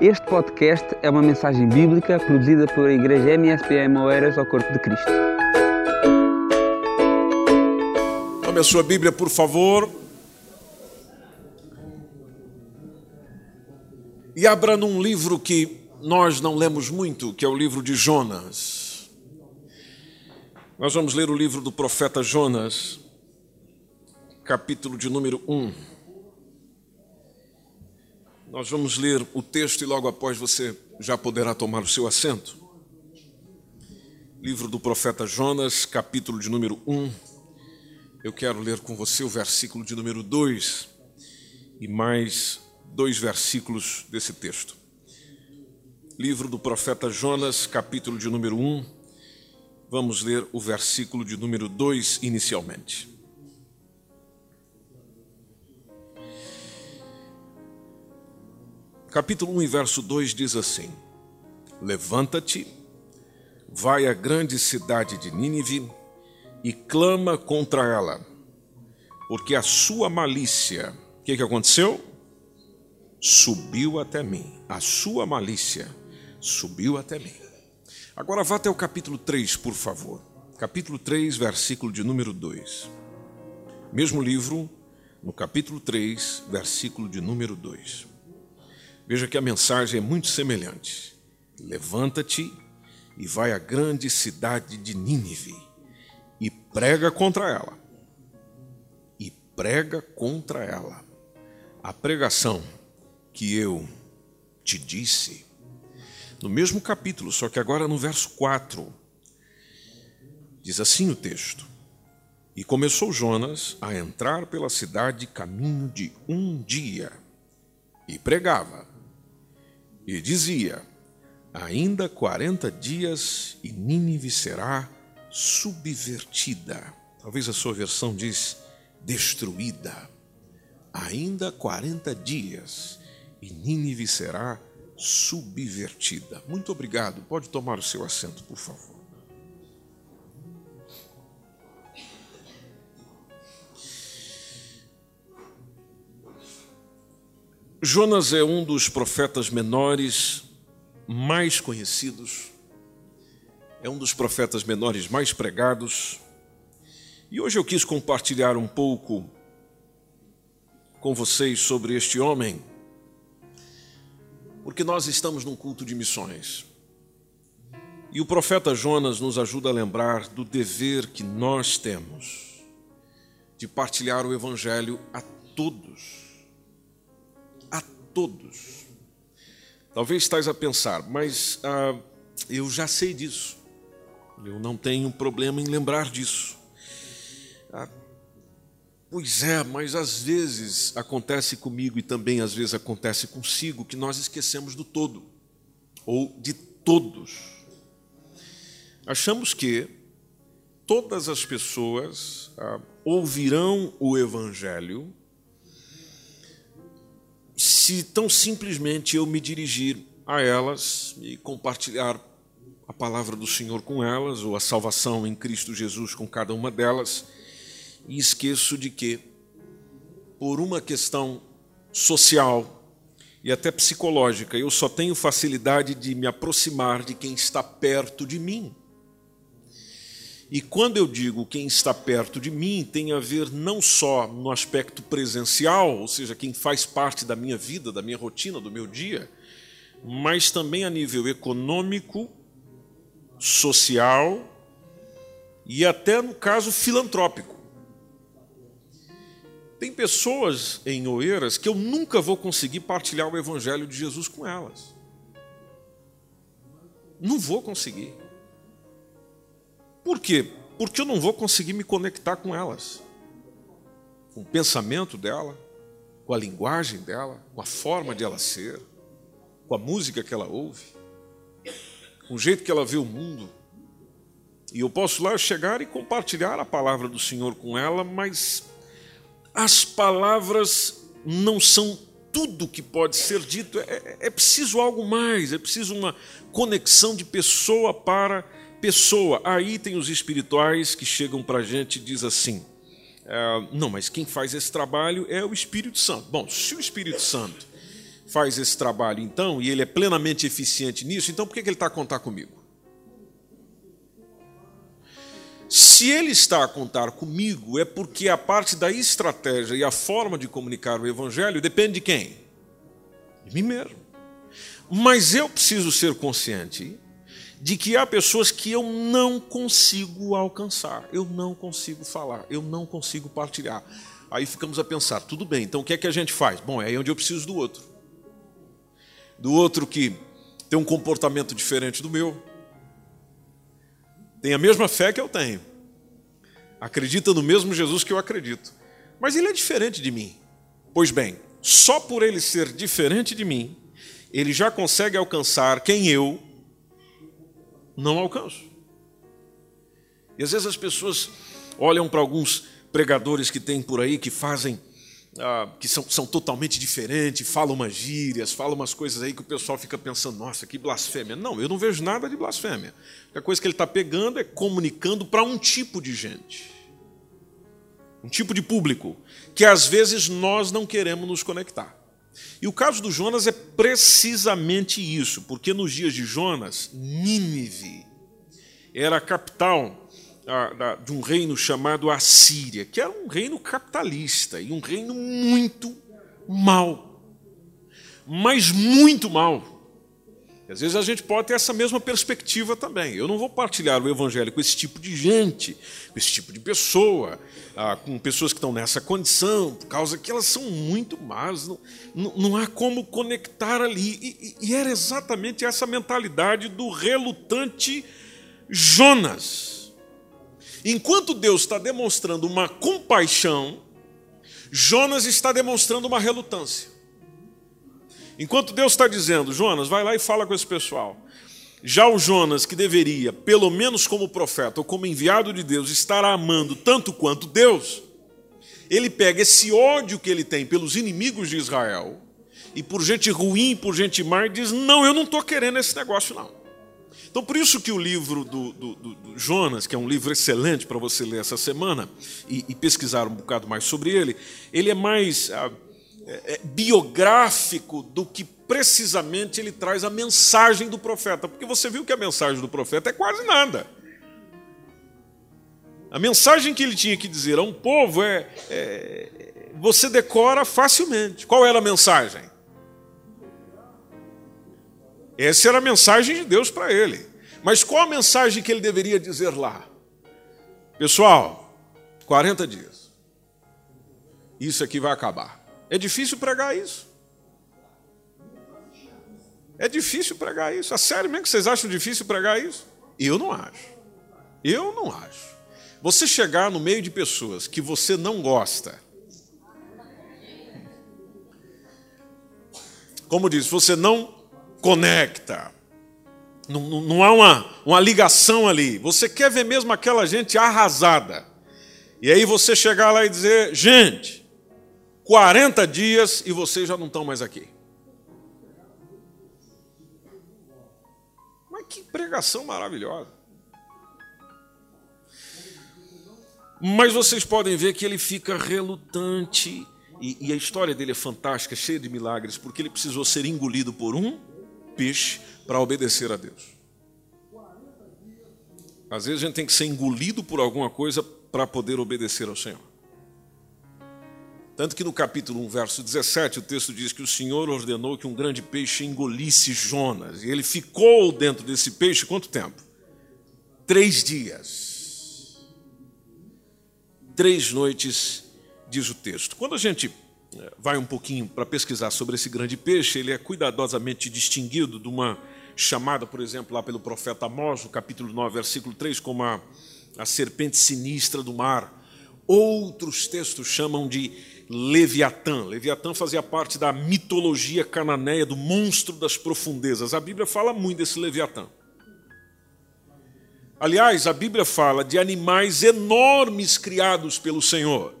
Este podcast é uma mensagem bíblica produzida pela Igreja MSPM Oeiras ao Corpo de Cristo. Tome a sua Bíblia, por favor. E abra num livro que nós não lemos muito, que é o livro de Jonas. Nós vamos ler o livro do profeta Jonas, capítulo de número 1. Nós vamos ler o texto e logo após você já poderá tomar o seu assento. Livro do profeta Jonas, capítulo de número 1. Eu quero ler com você o versículo de número 2 e mais dois versículos desse texto. Livro do profeta Jonas, capítulo de número 1. Vamos ler o versículo de número 2 inicialmente. Capítulo 1, verso 2 diz assim: Levanta-te, vai à grande cidade de Nínive e clama contra ela, porque a sua malícia, o que, que aconteceu? Subiu até mim. A sua malícia subiu até mim. Agora vá até o capítulo 3, por favor. Capítulo 3, versículo de número 2. Mesmo livro, no capítulo 3, versículo de número 2. Veja que a mensagem é muito semelhante. Levanta-te e vai à grande cidade de Nínive e prega contra ela. E prega contra ela. A pregação que eu te disse. No mesmo capítulo, só que agora no verso 4. Diz assim o texto: E começou Jonas a entrar pela cidade caminho de um dia e pregava e dizia: Ainda quarenta dias e Nínive será subvertida. Talvez a sua versão diz destruída. Ainda quarenta dias e Nínive será subvertida. Muito obrigado. Pode tomar o seu assento, por favor. Jonas é um dos profetas menores mais conhecidos, é um dos profetas menores mais pregados, e hoje eu quis compartilhar um pouco com vocês sobre este homem, porque nós estamos num culto de missões. E o profeta Jonas nos ajuda a lembrar do dever que nós temos de partilhar o evangelho a todos todos. Talvez estás a pensar, mas ah, eu já sei disso. Eu não tenho problema em lembrar disso. Ah, pois é, mas às vezes acontece comigo e também às vezes acontece consigo que nós esquecemos do todo ou de todos. Achamos que todas as pessoas ah, ouvirão o Evangelho se tão simplesmente eu me dirigir a elas e compartilhar a palavra do Senhor com elas, ou a salvação em Cristo Jesus com cada uma delas, e esqueço de que, por uma questão social e até psicológica, eu só tenho facilidade de me aproximar de quem está perto de mim. E quando eu digo quem está perto de mim, tem a ver não só no aspecto presencial, ou seja, quem faz parte da minha vida, da minha rotina, do meu dia, mas também a nível econômico, social e até no caso filantrópico. Tem pessoas em Oeiras que eu nunca vou conseguir partilhar o evangelho de Jesus com elas. Não vou conseguir. Por quê? Porque eu não vou conseguir me conectar com elas, com o pensamento dela, com a linguagem dela, com a forma de ela ser, com a música que ela ouve, com o jeito que ela vê o mundo. E eu posso lá chegar e compartilhar a palavra do Senhor com ela, mas as palavras não são tudo que pode ser dito, é, é, é preciso algo mais, é preciso uma conexão de pessoa para pessoa. Aí tem os espirituais que chegam para a gente e diz assim: é, não, mas quem faz esse trabalho é o Espírito Santo. Bom, se o Espírito Santo faz esse trabalho então, e ele é plenamente eficiente nisso, então por que ele está a contar comigo? Se ele está a contar comigo, é porque a parte da estratégia e a forma de comunicar o evangelho depende de quem? De mim mesmo. Mas eu preciso ser consciente de que há pessoas que eu não consigo alcançar, eu não consigo falar, eu não consigo partilhar. Aí ficamos a pensar, tudo bem, então o que é que a gente faz? Bom, é aí onde eu preciso do outro. Do outro que tem um comportamento diferente do meu, tem a mesma fé que eu tenho, acredita no mesmo Jesus que eu acredito, mas ele é diferente de mim. Pois bem, só por ele ser diferente de mim, ele já consegue alcançar quem eu não alcanço. E às vezes as pessoas olham para alguns pregadores que tem por aí que fazem, ah, que são, são totalmente diferentes, falam umas gírias, falam umas coisas aí que o pessoal fica pensando, nossa, que blasfêmia. Não, eu não vejo nada de blasfêmia. A coisa que ele está pegando é comunicando para um tipo de gente, um tipo de público, que às vezes nós não queremos nos conectar. E o caso do Jonas é precisamente isso, porque nos dias de Jonas, Nínive era a capital de um reino chamado Assíria, que era um reino capitalista e um reino muito mal, mas muito mal. Às vezes a gente pode ter essa mesma perspectiva também. Eu não vou partilhar o evangelho com esse tipo de gente, com esse tipo de pessoa, ah, com pessoas que estão nessa condição, por causa que elas são muito más, não, não, há como conectar ali. E, e era exatamente essa mentalidade do relutante Jonas. Enquanto Deus está demonstrando uma compaixão, Jonas está demonstrando uma relutância. Enquanto Deus está dizendo, Jonas, vai lá e fala com esse pessoal. Já o Jonas, que deveria, pelo menos como profeta ou como enviado de Deus, estar amando tanto quanto Deus, ele pega esse ódio que ele tem pelos inimigos de Israel e por gente ruim, por gente má, e diz: Não, eu não estou querendo esse negócio, não. Então, por isso que o livro do, do, do Jonas, que é um livro excelente para você ler essa semana e, e, pesquisar um bocado mais sobre ele, ele é mais. Ah, biográfico do que precisamente ele traz a mensagem do profeta, porque você viu que a mensagem do profeta é quase nada. A mensagem que ele tinha que dizer a um povo é, é você decora facilmente. Qual era a mensagem? Essa era a mensagem de Deus para ele. Mas qual a mensagem que ele deveria dizer lá? Pessoal, 40 dias. Isso aqui vai acabar. É difícil pregar isso. É difícil pregar isso. A sério mesmo que vocês acham difícil pregar isso? Eu não acho. Eu não acho. Você chegar no meio de pessoas que você não gosta, como diz, você não conecta, não, não, não há uma, uma ligação ali. Você quer ver mesmo aquela gente arrasada. E aí você chegar lá e dizer: gente, 40 dias e vocês já não estão mais aqui. Mas que pregação maravilhosa. Mas vocês podem ver que ele fica relutante. E, e, a história dele é fantástica, cheia de milagres, porque ele precisou ser engolido por um peixe para obedecer a Deus. Às vezes a gente tem que ser engolido por alguma coisa para poder obedecer ao Senhor. Tanto que no capítulo 1, verso 17, o texto diz que o Senhor ordenou que um grande peixe engolisse Jonas. E ele ficou dentro desse peixe quanto tempo? Três dias. Três noites, diz o texto. Quando a gente eh, vai um pouquinho para pesquisar sobre esse grande peixe, ele é cuidadosamente distinguido de uma chamada, por exemplo, lá pelo profeta Amós, no capítulo 9, versículo 3, como a, a serpente sinistra do mar. Outros textos chamam de Leviatã. Leviatã fazia parte da mitologia cananeia do monstro das profundezas. A Bíblia fala muito desse Leviatã. Aliás, a Bíblia fala de animais enormes criados pelo Senhor,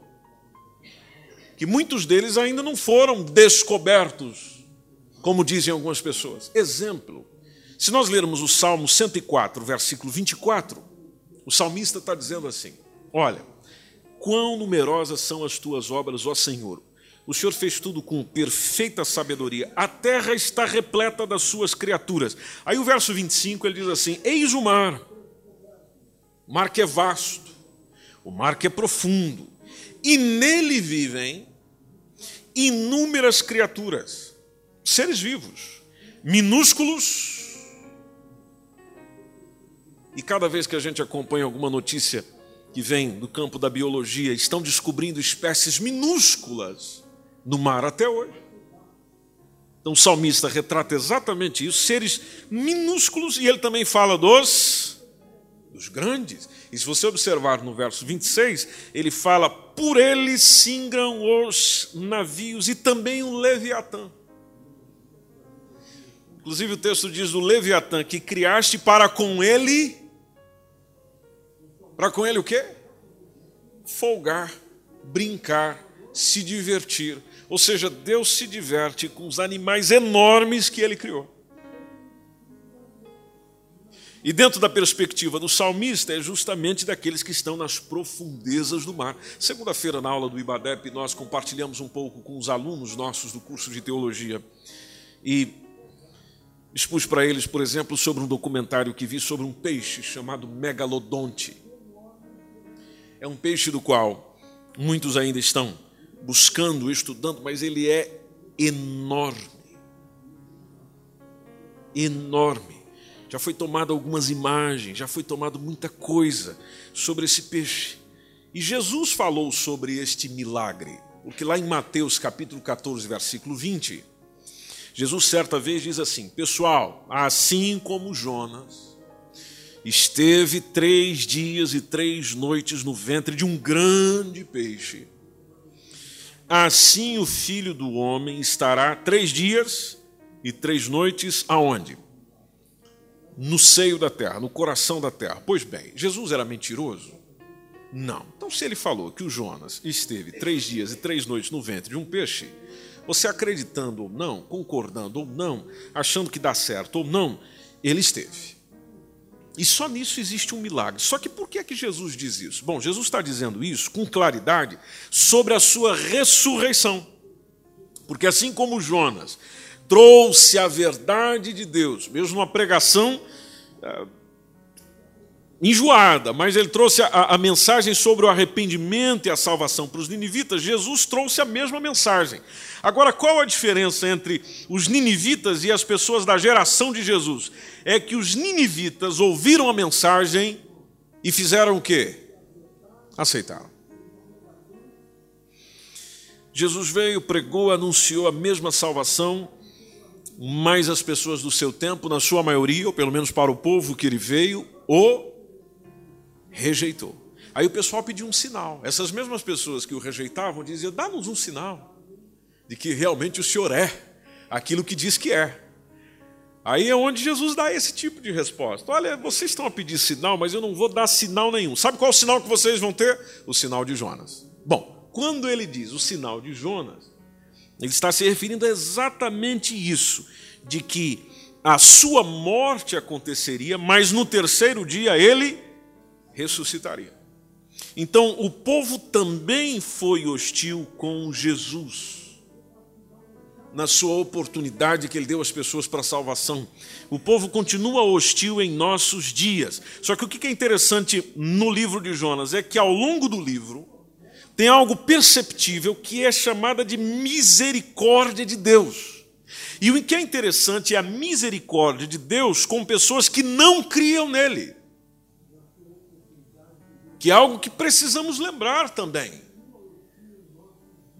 que muitos deles ainda não foram descobertos, como dizem algumas pessoas. Exemplo, se nós lermos o Salmo 104, versículo 24, o salmista está dizendo assim: Olha, Quão numerosas são as tuas obras, ó Senhor! O Senhor fez tudo com perfeita sabedoria. A terra está repleta das suas criaturas. Aí o verso 25 ele diz assim: Eis o mar. O mar que é vasto, o mar que é profundo, e nele vivem inúmeras criaturas, seres vivos, minúsculos. E cada vez que a gente acompanha alguma notícia que vem do campo da biologia, estão descobrindo espécies minúsculas no mar até hoje. Então o salmista retrata exatamente isso, seres minúsculos, e ele também fala dos, dos grandes. E se você observar no verso 26, ele fala: Por ele singram os navios e também o Leviatã. Inclusive o texto diz do Leviatã que criaste para com ele. Para com ele o quê? Folgar, brincar, se divertir. Ou seja, Deus se diverte com os animais enormes que ele criou. E dentro da perspectiva do salmista, é justamente daqueles que estão nas profundezas do mar. Segunda-feira, na aula do IBADEP, nós compartilhamos um pouco com os alunos nossos do curso de teologia. E expus para eles, por exemplo, sobre um documentário que vi sobre um peixe chamado megalodonte. É um peixe do qual muitos ainda estão buscando, estudando, mas ele é enorme. Enorme. Já foi tomado algumas imagens, já foi tomado muita coisa sobre esse peixe. E Jesus falou sobre este milagre, porque lá em Mateus capítulo 14, versículo 20, Jesus certa vez diz assim: Pessoal, assim como Jonas esteve três dias e três noites no ventre de um grande peixe, assim o filho do homem estará três dias e três noites aonde? No seio da terra, no coração da terra. Pois bem, Jesus era mentiroso? Não. Então, se ele falou que o Jonas esteve três dias e três noites no ventre de um peixe, você acreditando ou não, concordando ou não, achando que dá certo ou não, ele esteve. E só nisso existe um milagre. Só que por que é que Jesus diz isso? Bom, Jesus está dizendo isso com claridade sobre a sua ressurreição. Porque assim como Jonas trouxe a verdade de Deus, mesmo numa pregação é, enjoada, mas ele trouxe a, a mensagem sobre o arrependimento e a salvação para os ninivitas, Jesus trouxe a mesma mensagem. Agora, qual a diferença entre os ninivitas e as pessoas da geração de Jesus? É que os ninivitas ouviram a mensagem e fizeram o quê? Aceitaram. Jesus veio, pregou, anunciou a mesma salvação, mas as pessoas do seu tempo, na sua maioria, ou pelo menos para o povo que ele veio, o rejeitou. Aí o pessoal pediu um sinal. Essas mesmas pessoas que o rejeitavam diziam: dá-nos um sinal de que realmente o Senhor é aquilo que diz que é. Aí é onde Jesus dá esse tipo de resposta. Olha, vocês estão a pedir sinal, mas eu não vou dar sinal nenhum. Sabe qual é o sinal que vocês vão ter? O sinal de Jonas. Bom, quando ele diz o sinal de Jonas, ele está se referindo a exatamente isso, de que a sua morte aconteceria, mas no terceiro dia ele ressuscitaria. Então, o povo também foi hostil com Jesus na sua oportunidade que ele deu às pessoas para a salvação. O povo continua hostil em nossos dias. Só que o que é interessante no livro de Jonas é que ao longo do livro tem algo perceptível que é chamada de misericórdia de Deus. E o que é interessante é a misericórdia de Deus com pessoas que não criam nele. Que é algo que precisamos lembrar também.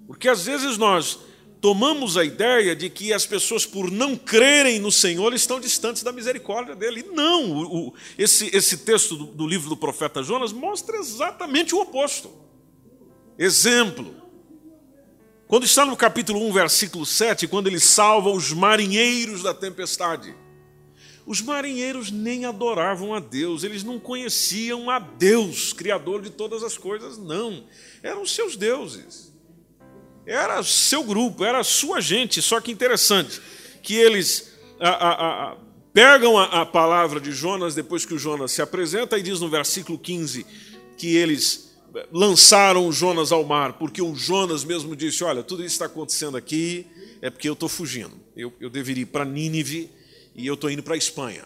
Porque às vezes nós tomamos a ideia de que as pessoas, por não crerem no Senhor, estão distantes da misericórdia dele. Não, o, esse, esse texto do, do livro do profeta Jonas mostra exatamente o oposto. Exemplo. Quando está no capítulo 1, versículo 7, quando ele salva os marinheiros da tempestade. Os marinheiros nem adoravam a Deus, eles não conheciam a Deus, Criador de todas as coisas, não. Eram seus deuses. Era seu grupo, era sua gente. Só que interessante que eles a, a, a, pegam a, palavra de Jonas depois que o Jonas se apresenta e diz no versículo 15 que eles lançaram Jonas ao mar, porque o Jonas mesmo disse: Olha, tudo isso está acontecendo aqui é porque eu estou fugindo. Eu, eu deveria ir para Nínive e eu estou indo para a Espanha.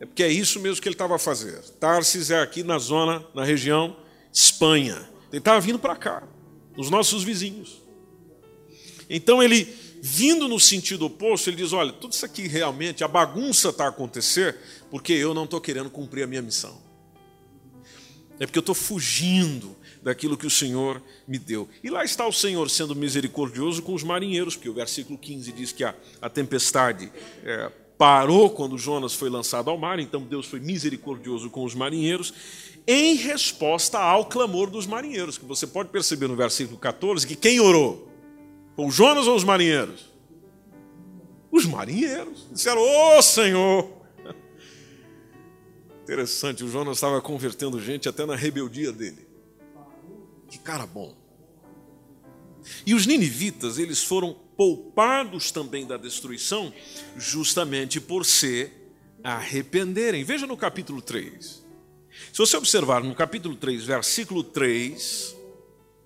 É porque é isso mesmo que ele estava a fazer. Tarsis é aqui na zona, na região Espanha. Ele estava vindo para cá, os nossos vizinhos. Então ele, vindo no sentido oposto, ele diz: Olha, tudo isso aqui realmente, a bagunça está a acontecer porque eu não estou querendo cumprir a minha missão. É porque eu estou fugindo daquilo que o Senhor me deu. E lá está o Senhor sendo misericordioso com os marinheiros, porque o versículo 15 diz que a, a tempestade é, parou quando Jonas foi lançado ao mar, então Deus foi misericordioso com os marinheiros, em resposta ao clamor dos marinheiros, que você pode perceber no versículo 14 que quem orou? Foi o Jonas ou os marinheiros? Os marinheiros. Disseram, ô oh, Senhor, Interessante, o Jonas estava convertendo gente até na rebeldia dele. Que cara bom. E os ninivitas, eles foram poupados também da destruição, justamente por se arrependerem. Veja no capítulo 3. Se você observar no capítulo 3, versículo 3,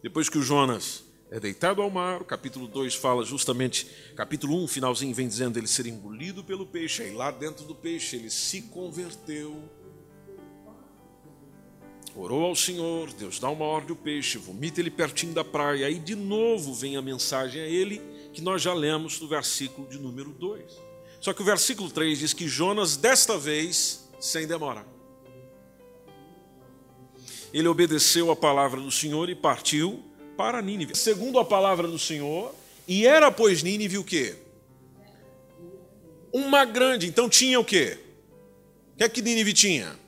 depois que o Jonas é deitado ao mar, o capítulo 2 fala justamente, capítulo 1, finalzinho, vem dizendo ele ser engolido pelo peixe, aí lá dentro do peixe ele se converteu orou ao Senhor, Deus dá uma ordem ao peixe, vomita ele pertinho da praia. Aí de novo vem a mensagem a ele, que nós já lemos no versículo de número 2. Só que o versículo 3 diz que Jonas, desta vez, sem demora, ele obedeceu a palavra do Senhor e partiu para Nínive. Segundo a palavra do Senhor, e era, pois, Nínive o quê? Uma grande. Então tinha o quê? O que é que Nínive tinha?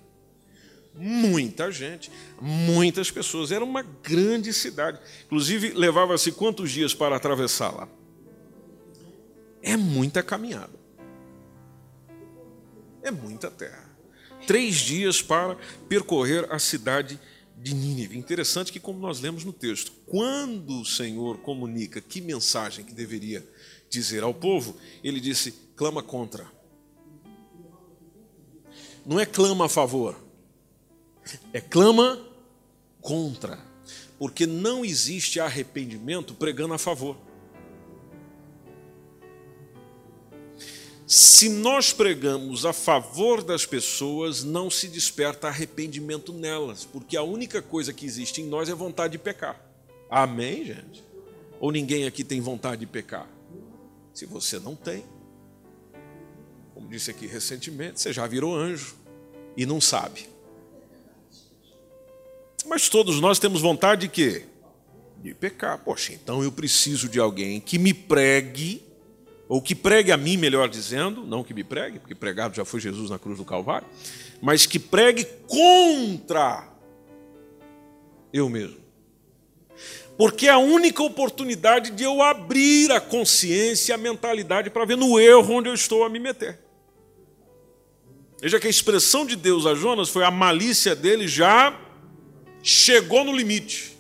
Muita gente, muitas pessoas. Era uma grande cidade. Inclusive, levava-se quantos dias para atravessá-la? É muita caminhada. É muita terra. Três dias para percorrer a cidade de Nínive. Interessante que, como nós lemos no texto, quando o Senhor comunica que mensagem que deveria dizer ao povo, ele disse: clama contra. Não é clama a favor é clama contra, porque não existe arrependimento pregando a favor. Se nós pregamos a favor das pessoas, não se desperta arrependimento nelas, porque a única coisa que existe em nós é vontade de pecar. Amém, gente? Ou ninguém aqui tem vontade de pecar? Se você não tem, como disse aqui recentemente, você já virou anjo e não sabe. Mas todos nós temos vontade de quê? De pecar. Poxa, então eu preciso de alguém que me pregue, ou que pregue a mim, melhor dizendo, não que me pregue, porque pregado já foi Jesus na cruz do Calvário, mas que pregue contra eu mesmo. Porque é a única oportunidade de eu abrir a consciência, a mentalidade para ver no erro onde eu estou a me meter. Veja que a expressão de Deus a Jonas foi a malícia dele já chegou no limite.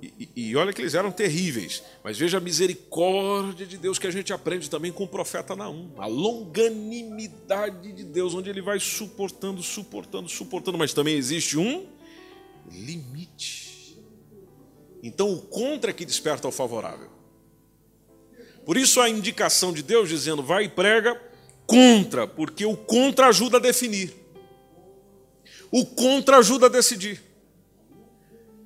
E, e, olha que eles eram terríveis, mas veja a misericórdia de Deus que a gente aprende também com o profeta Naum, a longanimidade de Deus, onde ele vai suportando, suportando, suportando, mas também existe um limite. Então o contra é que desperta o favorável. Por isso a indicação de Deus dizendo vai e prega contra, porque o contra ajuda a definir. O contra ajuda a decidir.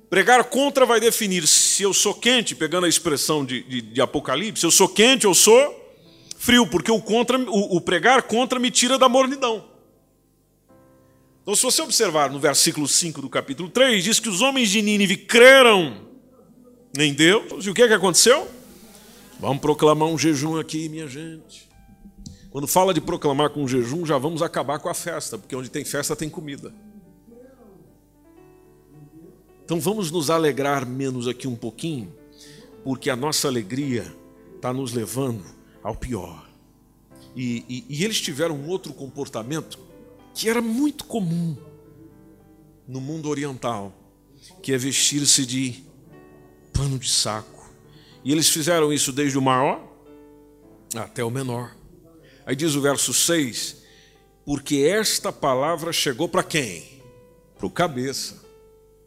Pregar contra vai definir se eu sou quente, pegando a expressão de, de, de Apocalipse, se eu sou quente ou sou frio, porque o, contra, o, o pregar contra me tira da mornidão. Então, se você observar no versículo 5 do capítulo 3, diz que os homens de Nínive creram em Deus. E o que, é que aconteceu? Vamos proclamar um jejum aqui, minha gente. Quando fala de proclamar com um jejum, já vamos acabar com a festa, porque onde tem festa tem comida. Então vamos nos alegrar menos aqui um pouquinho, porque a nossa alegria está nos levando ao pior. E, e, e, eles tiveram um outro comportamento que era muito comum no mundo oriental, que é vestir-se de pano de saco. E eles fizeram isso desde o maior até o menor. Aí diz o verso 6: Porque esta palavra chegou para quem? para o cabeça,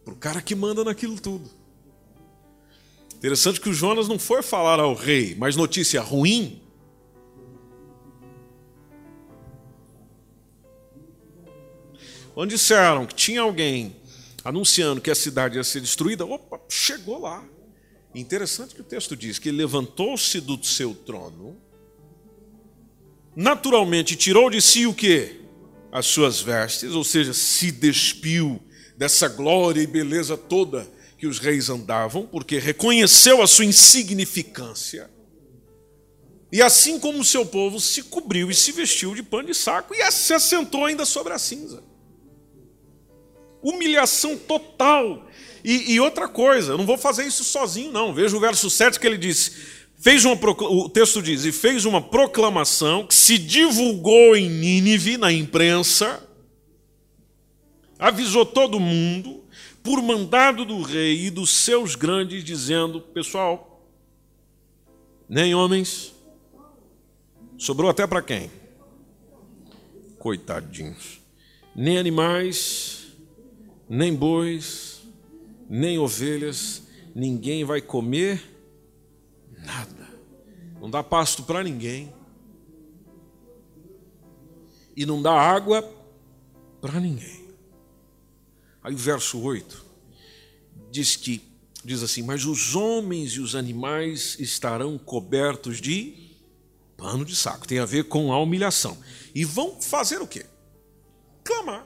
para o cara que manda naquilo tudo. Interessante que o Jonas não foi falar ao rei, mas notícia ruim. Quando disseram que tinha alguém anunciando que a cidade ia ser destruída, opa, chegou lá. Interessante que o texto diz que ele levantou-se do seu trono, naturalmente tirou de si o que? As suas vestes, ou seja, se despiu dessa glória e beleza toda que os reis andavam, porque reconheceu a sua insignificância. E assim como o seu povo se cobriu e se vestiu de pano de saco e se assentou ainda sobre a cinza. Humilhação total. E, e outra coisa, eu não vou fazer isso sozinho, não. Veja o verso 7 que ele diz: fez uma, o texto diz, e fez uma proclamação que se divulgou em Nínive, na imprensa, avisou todo mundo, por mandado do rei e dos seus grandes, dizendo: pessoal, nem homens, sobrou até para quem? Coitadinhos. Nem animais, nem bois, nem ovelhas, ninguém vai comer nada. Não dá pasto para ninguém. E não dá água para ninguém. Aí o verso 8 diz que diz assim: "Mas os homens e os animais estarão cobertos de pano de saco". Tem a ver com a humilhação. E vão fazer o quê? Clamar.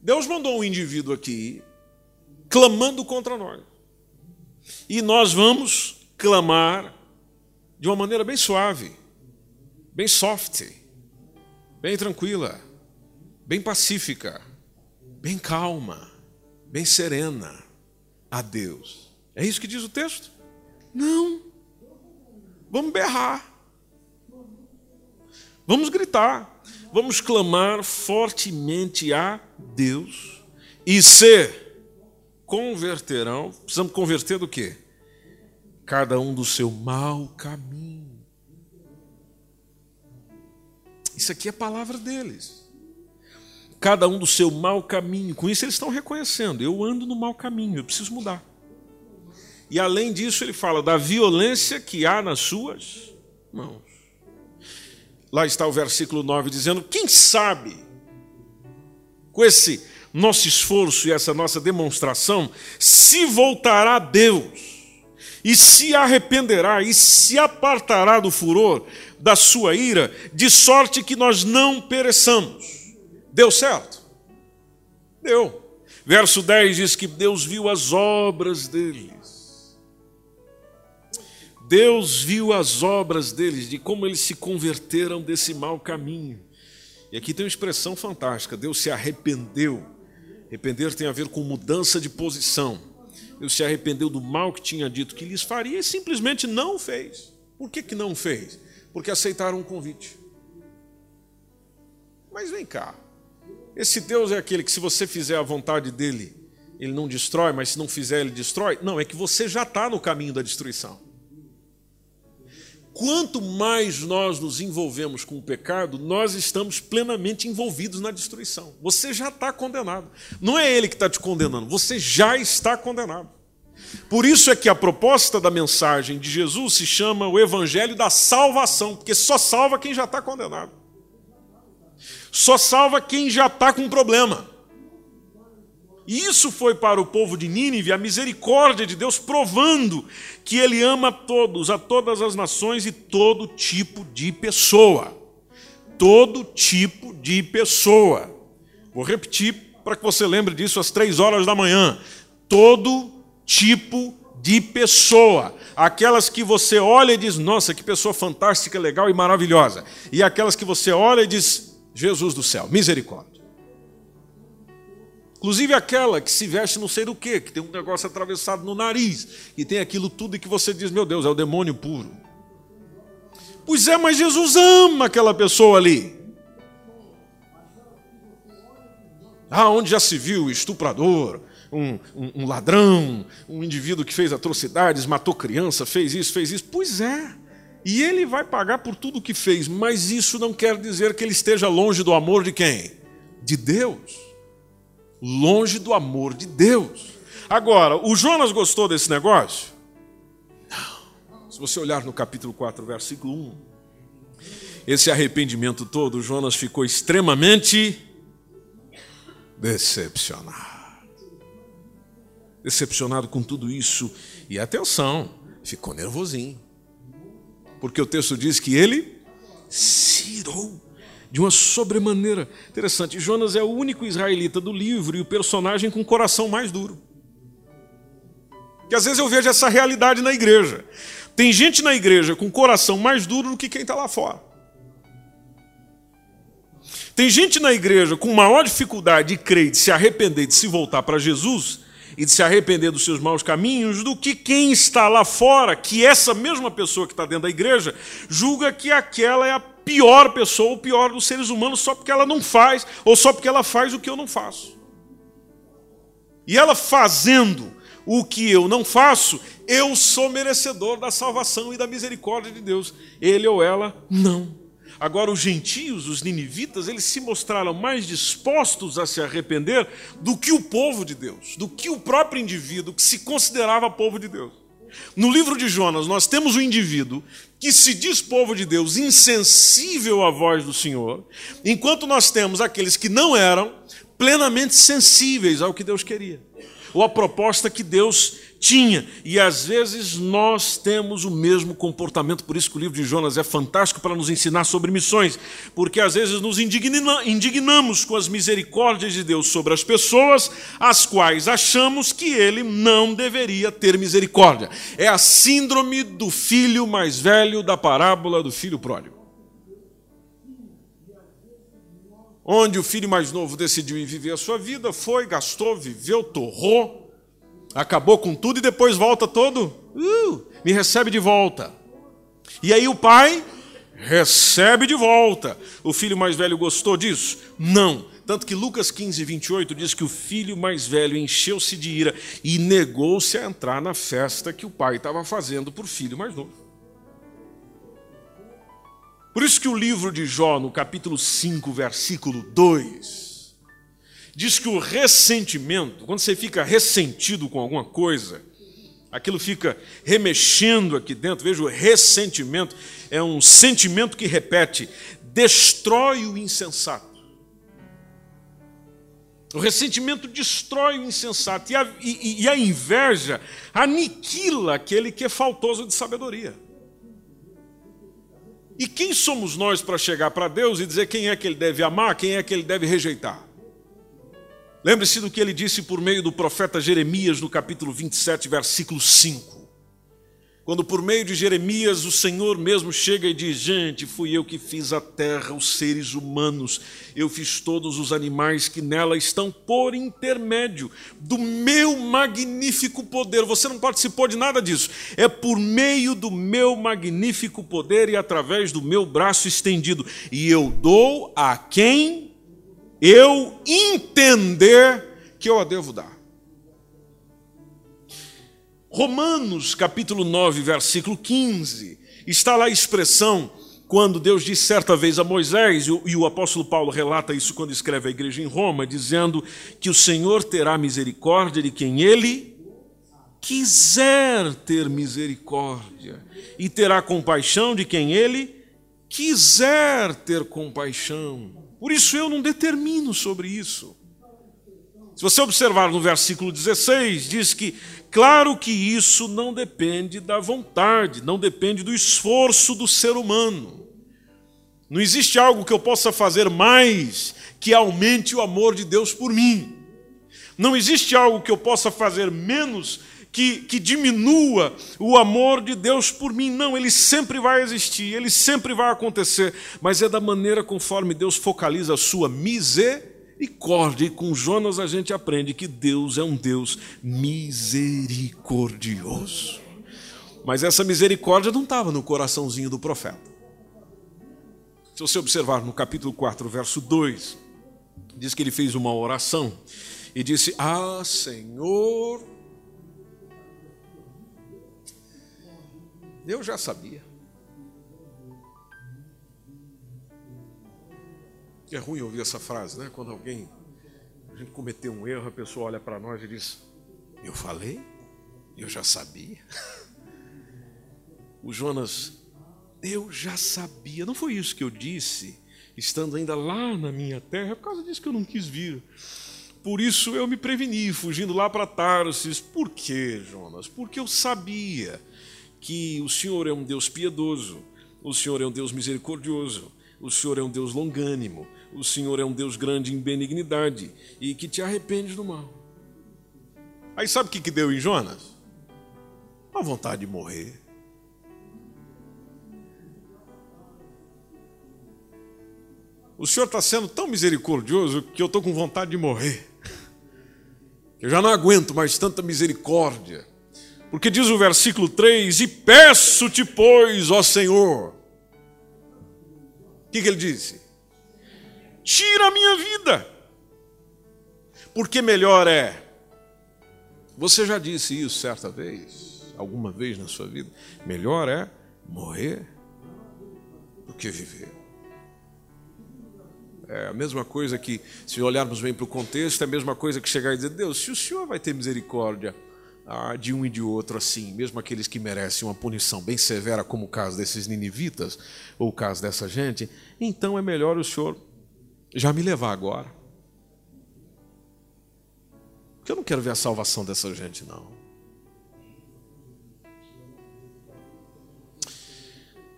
Deus mandou um indivíduo aqui clamando contra nós. E nós vamos clamar de uma maneira bem suave, bem soft, bem tranquila bem pacífica, bem calma, bem serena a Deus. É isso que diz o texto? Não. Vamos berrar. Vamos gritar. Vamos clamar fortemente a Deus e se converterão. Precisamos converter do quê? Cada um do seu mau caminho. Isso aqui é a palavra deles cada um do seu mau caminho. Com isso, eles estão reconhecendo: eu ando no mau caminho, eu preciso mudar. E além disso, ele fala da violência que há nas suas mãos. Lá está o versículo 9 dizendo: quem sabe, com esse nosso esforço e essa nossa demonstração, se voltará a Deus e se arrependerá e se apartará do furor da sua ira, de sorte que nós não pereçamos. Deu certo? Deu. Verso 10 diz que Deus viu as obras deles. Deus viu as obras deles, de como eles se converteram desse mau caminho. E aqui tem uma expressão fantástica: Deus se arrependeu. Arrepender tem a ver com mudança de posição. Deus se arrependeu do mal que tinha dito que lhes faria e simplesmente não fez. Por que, que não fez? Porque aceitaram um convite. Mas vem cá, esse Deus é aquele que, se você fizer a vontade dele, ele não destrói, mas se não fizer, ele destrói? Não, é que você já está no caminho da destruição. Quanto mais nós nos envolvemos com o pecado, nós estamos plenamente envolvidos na destruição. Você já está condenado. Não é ele que está te condenando, você já está condenado. Por isso é que a proposta da mensagem de Jesus se chama o Evangelho da Salvação, porque só salva quem já está condenado só salva quem já está com problema. E isso foi para o povo de Nínive a misericórdia de Deus, provando que Ele ama a todos, a todas as nações e todo tipo de pessoa. Todo tipo de pessoa. Vou repetir para que você lembre disso às três horas da manhã. Todo tipo de pessoa. Aquelas que você olha e diz, nossa, que pessoa fantástica, legal e maravilhosa. E aquelas que você olha e diz, Jesus do céu, misericórdia. Inclusive aquela que se veste não sei do que, que tem um negócio atravessado no nariz, e tem aquilo tudo e que você diz, meu Deus, é o demônio puro. Pois é, mas Jesus ama aquela pessoa ali. Ah, onde já se viu estuprador, um, um, um, ladrão, um indivíduo que fez atrocidades, matou criança, fez isso, fez isso. Pois é. E ele vai pagar por tudo o que fez, mas isso não quer dizer que ele esteja longe do amor de quem? de Deus, longe do amor de Deus. Agora, o Jonas gostou desse negócio? Não. Se você olhar no capítulo 4, versículo 1, esse arrependimento todo, Jonas ficou extremamente decepcionado. Decepcionado com tudo isso. E atenção, ficou nervosinho. Porque o texto diz que ele se irou de uma sobremaneira. Interessante, Jonas é o único israelita do livro e o personagem com o coração mais duro. Que às vezes eu vejo essa realidade na igreja. Tem gente na igreja com o coração mais duro do que quem está lá fora. Tem gente na igreja com maior dificuldade de crer, de se arrepender, de se voltar para Jesus e de se arrepender dos seus maus caminhos do que quem está lá fora, que essa mesma pessoa que está dentro da igreja julga que aquela é a pior pessoa, o pior dos seres humanos, só porque ela não faz, ou só porque ela faz o que eu não faço. E ela fazendo o que eu não faço, eu sou merecedor da salvação e da misericórdia de Deus. Ele ou ela, não. Agora, os gentios, os ninivitas, eles se mostraram mais dispostos a se arrepender do que o povo de Deus, do que o próprio indivíduo que se considerava povo de Deus. No livro de Jonas, nós temos um indivíduo que se diz povo de Deus, insensível à voz do Senhor, enquanto nós temos aqueles que não eram plenamente sensíveis ao que Deus queria, ou à proposta que Deus tinha. E às vezes nós temos o mesmo comportamento, por isso que o livro de Jonas é fantástico para nos ensinar sobre missões, porque às vezes nos indignamos com as misericórdias de Deus sobre as pessoas, as quais achamos que ele não deveria ter misericórdia. É a síndrome do filho mais velho da parábola do filho pródigo. Onde o filho mais novo decidiu viver a sua vida, foi, gastou, viveu, torrou, acabou com tudo e depois volta todo, uh, me recebe de volta. E aí o pai recebe de volta. O filho mais velho gostou disso? Não. Tanto que Lucas 15, 28 diz que o filho mais velho encheu-se de ira e negou-se a entrar na festa que o pai estava fazendo por filho mais novo. Por isso que o livro de Jó, no capítulo 5, versículo 2, diz que o ressentimento, quando você fica ressentido com alguma coisa, aquilo fica remexendo aqui dentro. Veja, o ressentimento é um sentimento que repete: destrói o insensato. O ressentimento destrói o insensato e a, e, e a inveja aniquila aquele que é faltoso de sabedoria. E quem somos nós para chegar para Deus e dizer quem é que ele deve amar, quem é que ele deve rejeitar? Lembre-se do que ele disse por meio do profeta Jeremias no capítulo 27, versículo 5. Quando por meio de Jeremias o Senhor mesmo chega e diz: Gente, fui eu que fiz a terra, os seres humanos, eu fiz todos os animais que nela estão por intermédio do meu magnífico poder. Você não participou de nada disso, é por meio do meu magnífico poder e através do meu braço estendido, e eu dou a quem eu entender que eu a devo dar. Romanos capítulo 9, versículo 15, está lá a expressão quando Deus disse certa vez a Moisés, e o apóstolo Paulo relata isso quando escreve a igreja em Roma, dizendo que o Senhor terá misericórdia de quem ele quiser ter misericórdia, e terá compaixão de quem ele quiser ter compaixão. Por isso eu não determino sobre isso. Se você observar no versículo 16, diz que, claro que isso não depende da vontade, não depende do esforço do ser humano. Não existe algo que eu possa fazer mais que aumente o amor de Deus por mim. Não existe algo que eu possa fazer menos que, que diminua o amor de Deus por mim. Não, ele sempre vai existir, ele sempre vai acontecer, mas é da maneira conforme Deus focaliza a sua misericórdia. E com Jonas a gente aprende que Deus é um Deus misericordioso. Mas essa misericórdia não estava no coraçãozinho do profeta. Se você observar no capítulo 4, verso 2, diz que ele fez uma oração e disse: Ah, Senhor, Eu já sabia. É ruim ouvir essa frase, né? Quando alguém a gente cometeu um erro, a pessoa olha para nós e diz: Eu falei? Eu já sabia. O Jonas, eu já sabia. Não foi isso que eu disse, estando ainda lá na minha terra, é por causa disso que eu não quis vir. Por isso eu me preveni, fugindo lá para Tarsis. Por quê, Jonas? Porque eu sabia que o Senhor é um Deus piedoso, o Senhor é um Deus misericordioso, o Senhor é um Deus longânimo, o Senhor é um Deus grande em benignidade e que te arrepende do mal. Aí sabe o que, que deu em Jonas? Uma vontade de morrer. O Senhor está sendo tão misericordioso que eu estou com vontade de morrer. Eu já não aguento mais tanta misericórdia. Porque diz o versículo 3: E peço-te, pois, ó Senhor. O que, que ele disse? Tira a minha vida. Porque melhor é. Você já disse isso certa vez, alguma vez na sua vida? Melhor é morrer do que viver. É a mesma coisa que, se olharmos bem para o contexto, é a mesma coisa que chegar e dizer: Deus, se o Senhor vai ter misericórdia ah, de um e de outro assim, mesmo aqueles que merecem uma punição bem severa, como o caso desses ninivitas, ou o caso dessa gente, então é melhor o Senhor já me levar agora. Porque eu não quero ver a salvação dessa gente, não.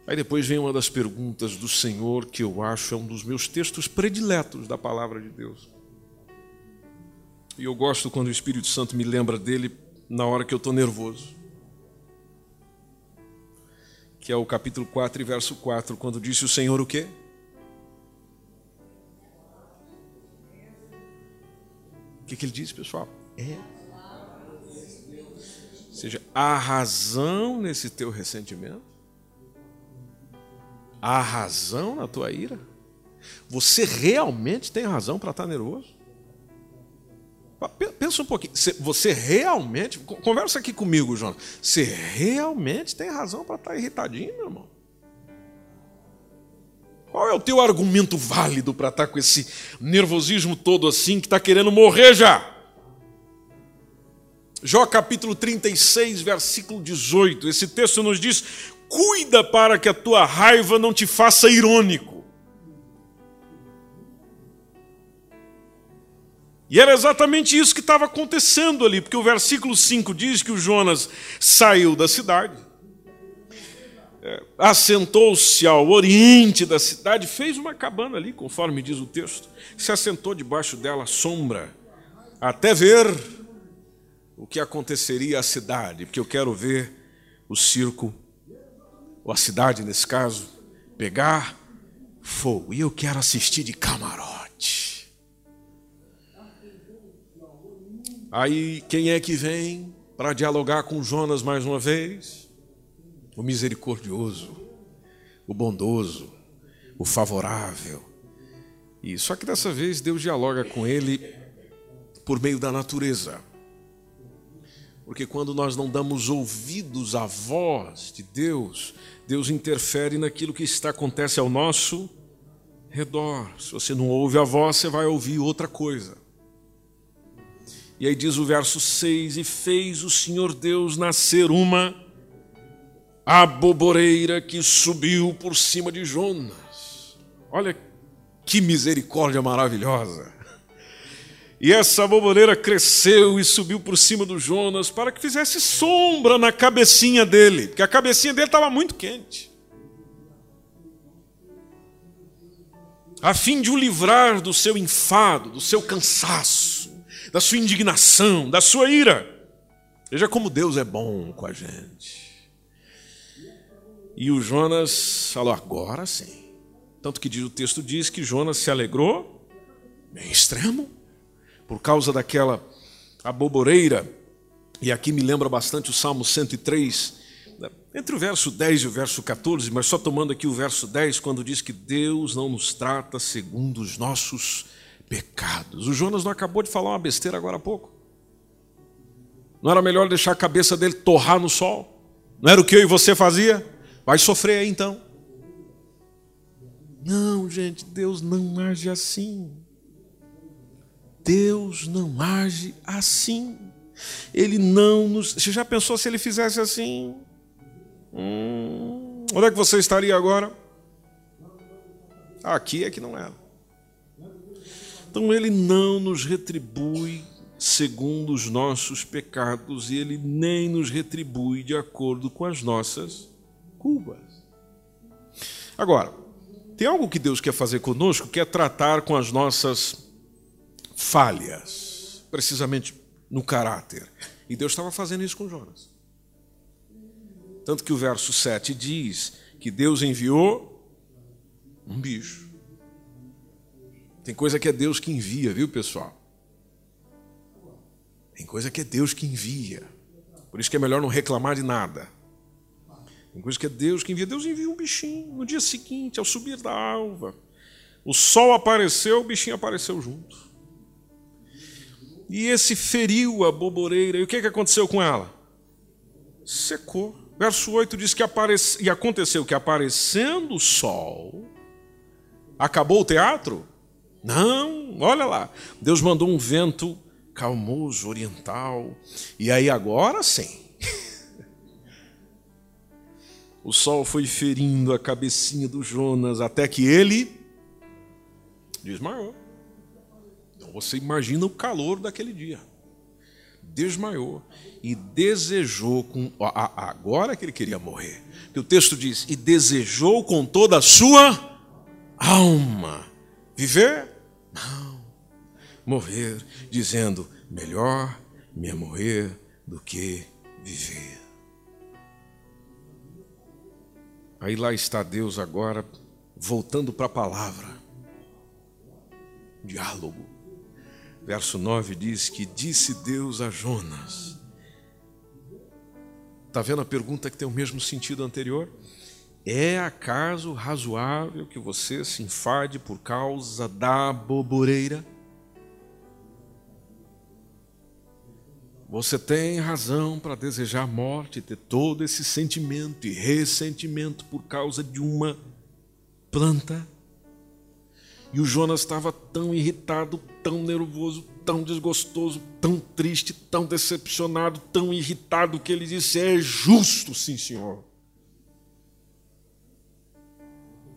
Aí depois vem uma das perguntas do Senhor que eu acho é um dos meus textos prediletos da palavra de Deus. E eu gosto quando o Espírito Santo me lembra dele na hora que eu estou nervoso. Que é o capítulo 4 e verso 4, quando disse o Senhor o quê? O que, que ele disse, pessoal? É. Ou seja, há razão nesse teu ressentimento? Há razão na tua ira? Você realmente tem razão para estar nervoso? Pensa um pouquinho. Você realmente. Conversa aqui comigo, João. Você realmente tem razão para estar irritadinho, meu irmão? Qual é o teu argumento válido para estar com esse nervosismo todo assim que está querendo morrer já? Jó capítulo 36, versículo 18. Esse texto nos diz: Cuida para que a tua raiva não te faça irônico. E era exatamente isso que estava acontecendo ali, porque o versículo 5 diz que o Jonas saiu da cidade, é, assentou-se ao oriente da cidade, fez uma cabana ali, conforme diz o texto, se assentou debaixo dela à sombra, até ver o que aconteceria à cidade, porque eu quero ver o circo ou a cidade nesse caso, pegar fogo. E eu quero assistir de camarote. Aí quem é que vem para dialogar com Jonas mais uma vez? O misericordioso, o bondoso, o favorável. E só que dessa vez Deus dialoga com ele por meio da natureza. Porque quando nós não damos ouvidos à voz de Deus, Deus interfere naquilo que está acontece ao nosso redor. Se você não ouve a voz, você vai ouvir outra coisa. E aí diz o verso 6: E fez o Senhor Deus nascer uma aboboreira que subiu por cima de Jonas. Olha que misericórdia maravilhosa. E essa aboboreira cresceu e subiu por cima do Jonas para que fizesse sombra na cabecinha dele, porque a cabecinha dele estava muito quente. A fim de o livrar do seu enfado, do seu cansaço, da sua indignação, da sua ira. Veja como Deus é bom com a gente. E o Jonas falou: agora sim. Tanto que o texto diz que Jonas se alegrou em extremo por causa daquela aboboreira, e aqui me lembra bastante o Salmo 103, né? entre o verso 10 e o verso 14, mas só tomando aqui o verso 10, quando diz que Deus não nos trata segundo os nossos pecados. O Jonas não acabou de falar uma besteira agora há pouco. Não era melhor deixar a cabeça dele torrar no sol? Não era o que eu e você fazia? Vai sofrer aí então. Não, gente, Deus não age assim. Deus não age assim. Ele não nos. Você já pensou se ele fizesse assim? Hum, onde é que você estaria agora? Aqui é que não era. Então ele não nos retribui segundo os nossos pecados e ele nem nos retribui de acordo com as nossas culpas. Agora, tem algo que Deus quer fazer conosco, que é tratar com as nossas falhas, precisamente no caráter. E Deus estava fazendo isso com Jonas. Tanto que o verso 7 diz que Deus enviou um bicho. Tem coisa que é Deus que envia, viu, pessoal? Tem coisa que é Deus que envia. Por isso que é melhor não reclamar de nada. Tem coisa que é Deus que envia. Deus envia um bichinho. No dia seguinte, ao subir da alva, o sol apareceu, o bichinho apareceu junto. E esse feriu a boboreira. E o que, que aconteceu com ela? Secou. Verso 8 diz que aparece, e aconteceu que aparecendo o sol, acabou o teatro? Não, olha lá. Deus mandou um vento calmoso, oriental. E aí agora sim. o sol foi ferindo a cabecinha do Jonas até que ele desmaiou. Então você imagina o calor daquele dia. Desmaiou e desejou com agora que ele queria morrer. Que o texto diz: "E desejou com toda a sua alma viver?" Morrer, dizendo: melhor me é morrer do que viver. Aí lá está Deus agora, voltando para a palavra. Diálogo. Verso 9 diz que disse Deus a Jonas. Está vendo a pergunta que tem o mesmo sentido anterior? É acaso razoável que você se enfade por causa da boboreira? Você tem razão para desejar morte, ter todo esse sentimento e ressentimento por causa de uma planta. E o Jonas estava tão irritado, tão nervoso, tão desgostoso, tão triste, tão decepcionado, tão irritado, que ele disse: É justo, sim, senhor.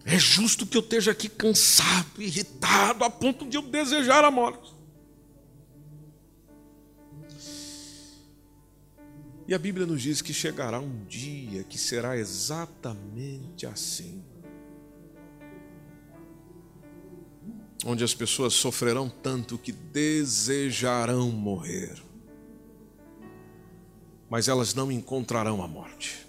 É justo que eu esteja aqui cansado, irritado, a ponto de eu desejar a morte. E a Bíblia nos diz que chegará um dia que será exatamente assim. Onde as pessoas sofrerão tanto que desejarão morrer, mas elas não encontrarão a morte.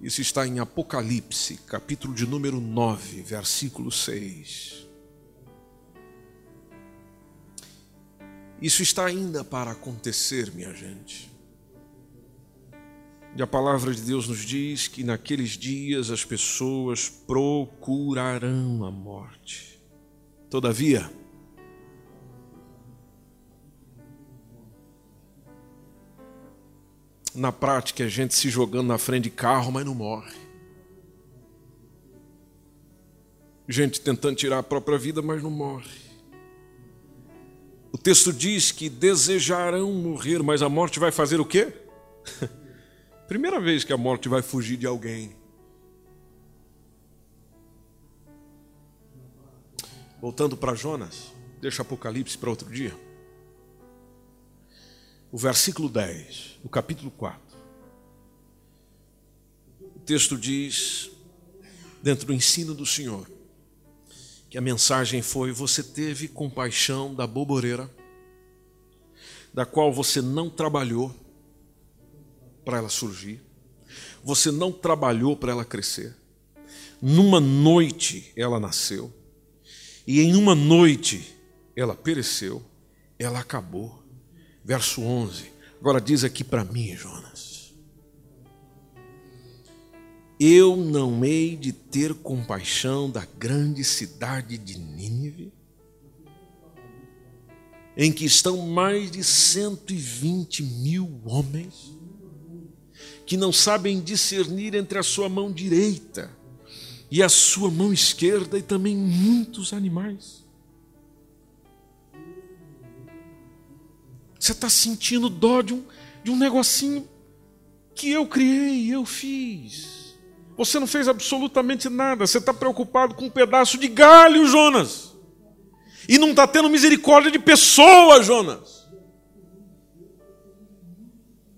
Isso está em Apocalipse, capítulo de número 9, versículo 6. Isso está ainda para acontecer, minha gente. E a palavra de Deus nos diz que naqueles dias as pessoas procurarão a morte. Todavia, na prática, a gente se jogando na frente de carro, mas não morre. Gente tentando tirar a própria vida, mas não morre. O texto diz que desejarão morrer, mas a morte vai fazer o quê? Primeira vez que a morte vai fugir de alguém. Voltando para Jonas, deixa Apocalipse para outro dia. O versículo 10, do capítulo 4. O texto diz, dentro do ensino do Senhor, que a mensagem foi: você teve compaixão da boboreira, da qual você não trabalhou para ela surgir, você não trabalhou para ela crescer. Numa noite ela nasceu, e em uma noite ela pereceu, ela acabou. Verso 11. Agora diz aqui para mim, Jonas eu não hei de ter compaixão da grande cidade de Nínive, em que estão mais de 120 mil homens, que não sabem discernir entre a sua mão direita e a sua mão esquerda e também muitos animais. Você está sentindo dó de um, de um negocinho que eu criei, eu fiz. Você não fez absolutamente nada, você está preocupado com um pedaço de galho, Jonas. E não está tendo misericórdia de pessoas, Jonas.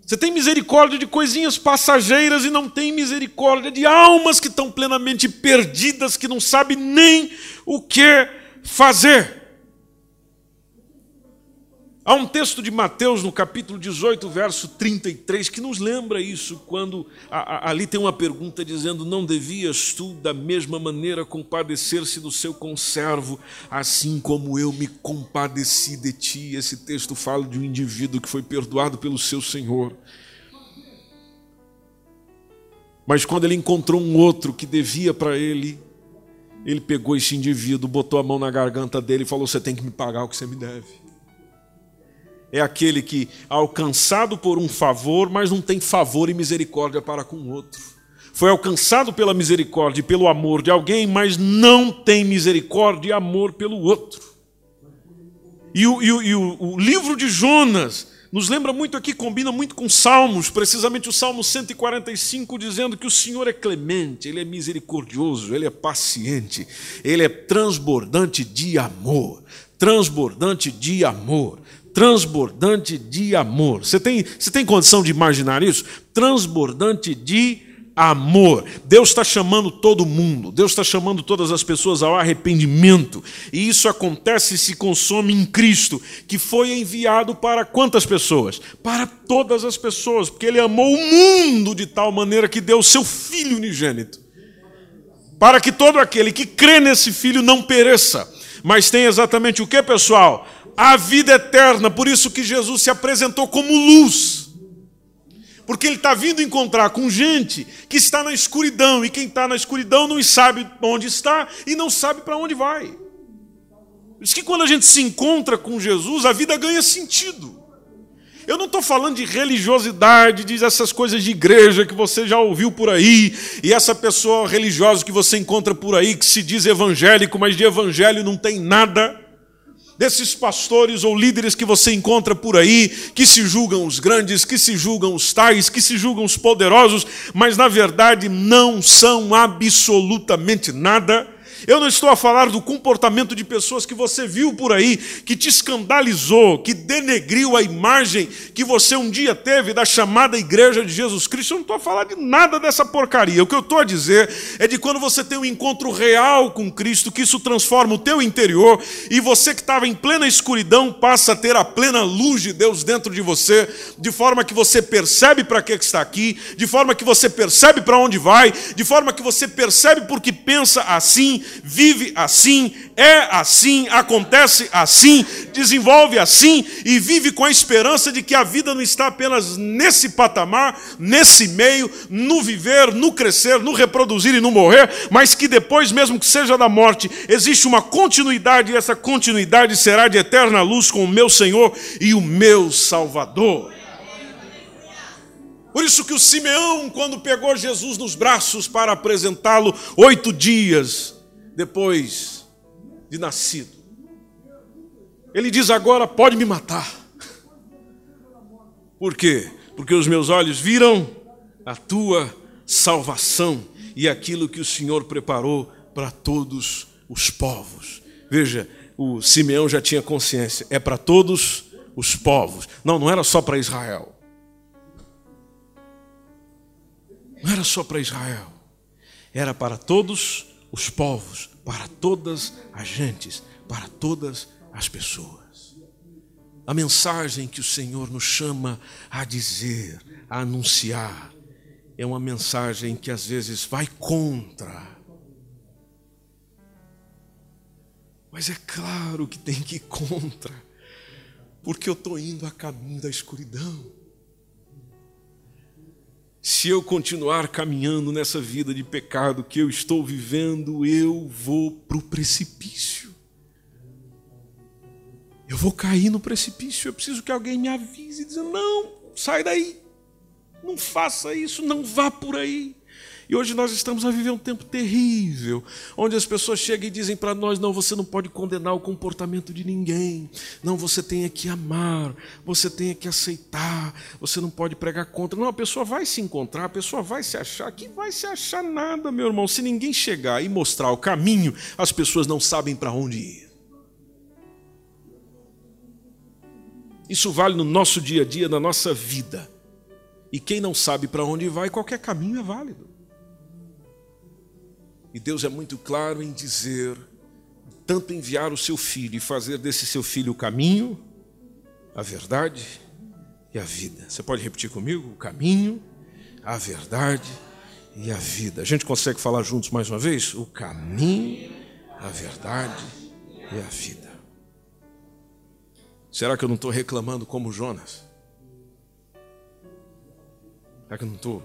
Você tem misericórdia de coisinhas passageiras e não tem misericórdia de almas que estão plenamente perdidas, que não sabem nem o que fazer. Há um texto de Mateus no capítulo 18, verso 33, que nos lembra isso, quando a, a, ali tem uma pergunta dizendo: Não devias tu, da mesma maneira, compadecer-se do seu conservo, assim como eu me compadeci de ti? Esse texto fala de um indivíduo que foi perdoado pelo seu Senhor. Mas quando ele encontrou um outro que devia para ele, ele pegou esse indivíduo, botou a mão na garganta dele e falou: Você tem que me pagar o que você me deve é aquele que, alcançado por um favor, mas não tem favor e misericórdia para com o outro. Foi alcançado pela misericórdia e pelo amor de alguém, mas não tem misericórdia e amor pelo outro. E o, e o, e o, o livro de Jonas nos lembra muito aqui, combina muito com Salmos, precisamente o Salmo 145, dizendo que o Senhor é clemente, Ele é misericordioso, Ele é paciente, Ele é transbordante de amor. Transbordante de amor transbordante de amor. Você tem, você tem condição de imaginar isso? Transbordante de amor. Deus está chamando todo mundo, Deus está chamando todas as pessoas ao arrependimento. E isso acontece e se consome em Cristo, que foi enviado para quantas pessoas? Para todas as pessoas, porque Ele amou o mundo de tal maneira que deu o seu Filho unigênito. Para que todo aquele que crê nesse Filho não pereça, mas tenha exatamente o que, pessoal? a vida eterna. Por isso que Jesus se apresentou como luz. Porque ele está vindo encontrar com gente que está na escuridão, e quem está na escuridão não sabe onde está e não sabe para onde vai. Por isso que quando a gente se encontra com Jesus, a vida ganha sentido. Eu não estou falando de religiosidade, de essas coisas de igreja que você já ouviu por aí, e essa pessoa religiosa que você encontra por aí, que se diz evangélico, mas de evangelho não tem nada. Desses pastores ou líderes que você encontra por aí, que se julgam os grandes, que se julgam os tais, que se julgam os poderosos, mas na verdade não são absolutamente nada eu não estou a falar do comportamento de pessoas que você viu por aí, que te escandalizou, que denegriu a imagem que você um dia teve da chamada Igreja de Jesus Cristo. Eu não estou a falar de nada dessa porcaria. O que eu estou a dizer é de quando você tem um encontro real com Cristo, que isso transforma o teu interior e você que estava em plena escuridão passa a ter a plena luz de Deus dentro de você, de forma que você percebe para que está aqui, de forma que você percebe para onde vai, de forma que você percebe porque pensa assim vive assim, é assim, acontece assim, desenvolve assim e vive com a esperança de que a vida não está apenas nesse patamar, nesse meio, no viver, no crescer, no reproduzir e no morrer, mas que depois, mesmo que seja da morte, existe uma continuidade e essa continuidade será de eterna luz com o meu Senhor e o meu Salvador. Por isso que o Simeão, quando pegou Jesus nos braços para apresentá-lo, oito dias depois de nascido. Ele diz agora: pode me matar. Por quê? Porque os meus olhos viram a tua salvação e aquilo que o Senhor preparou para todos os povos. Veja, o Simeão já tinha consciência, é para todos os povos. Não, não era só para Israel. Não era só para Israel. Era para todos os povos, para todas as gentes, para todas as pessoas. A mensagem que o Senhor nos chama a dizer, a anunciar, é uma mensagem que às vezes vai contra. Mas é claro que tem que ir contra, porque eu estou indo a caminho da escuridão se eu continuar caminhando nessa vida de pecado que eu estou vivendo, eu vou para o precipício. Eu vou cair no precipício. Eu preciso que alguém me avise dizer: não, sai daí, não faça isso, não vá por aí. E hoje nós estamos a viver um tempo terrível, onde as pessoas chegam e dizem para nós: não, você não pode condenar o comportamento de ninguém, não, você tem que amar, você tem que aceitar, você não pode pregar contra. Não, a pessoa vai se encontrar, a pessoa vai se achar, que vai se achar nada, meu irmão. Se ninguém chegar e mostrar o caminho, as pessoas não sabem para onde ir. Isso vale no nosso dia a dia, na nossa vida. E quem não sabe para onde vai, qualquer caminho é válido. E Deus é muito claro em dizer, tanto enviar o seu filho e fazer desse seu filho o caminho, a verdade e a vida. Você pode repetir comigo? O caminho, a verdade e a vida. A gente consegue falar juntos mais uma vez? O caminho, a verdade e a vida. Será que eu não estou reclamando como Jonas? Será que eu não estou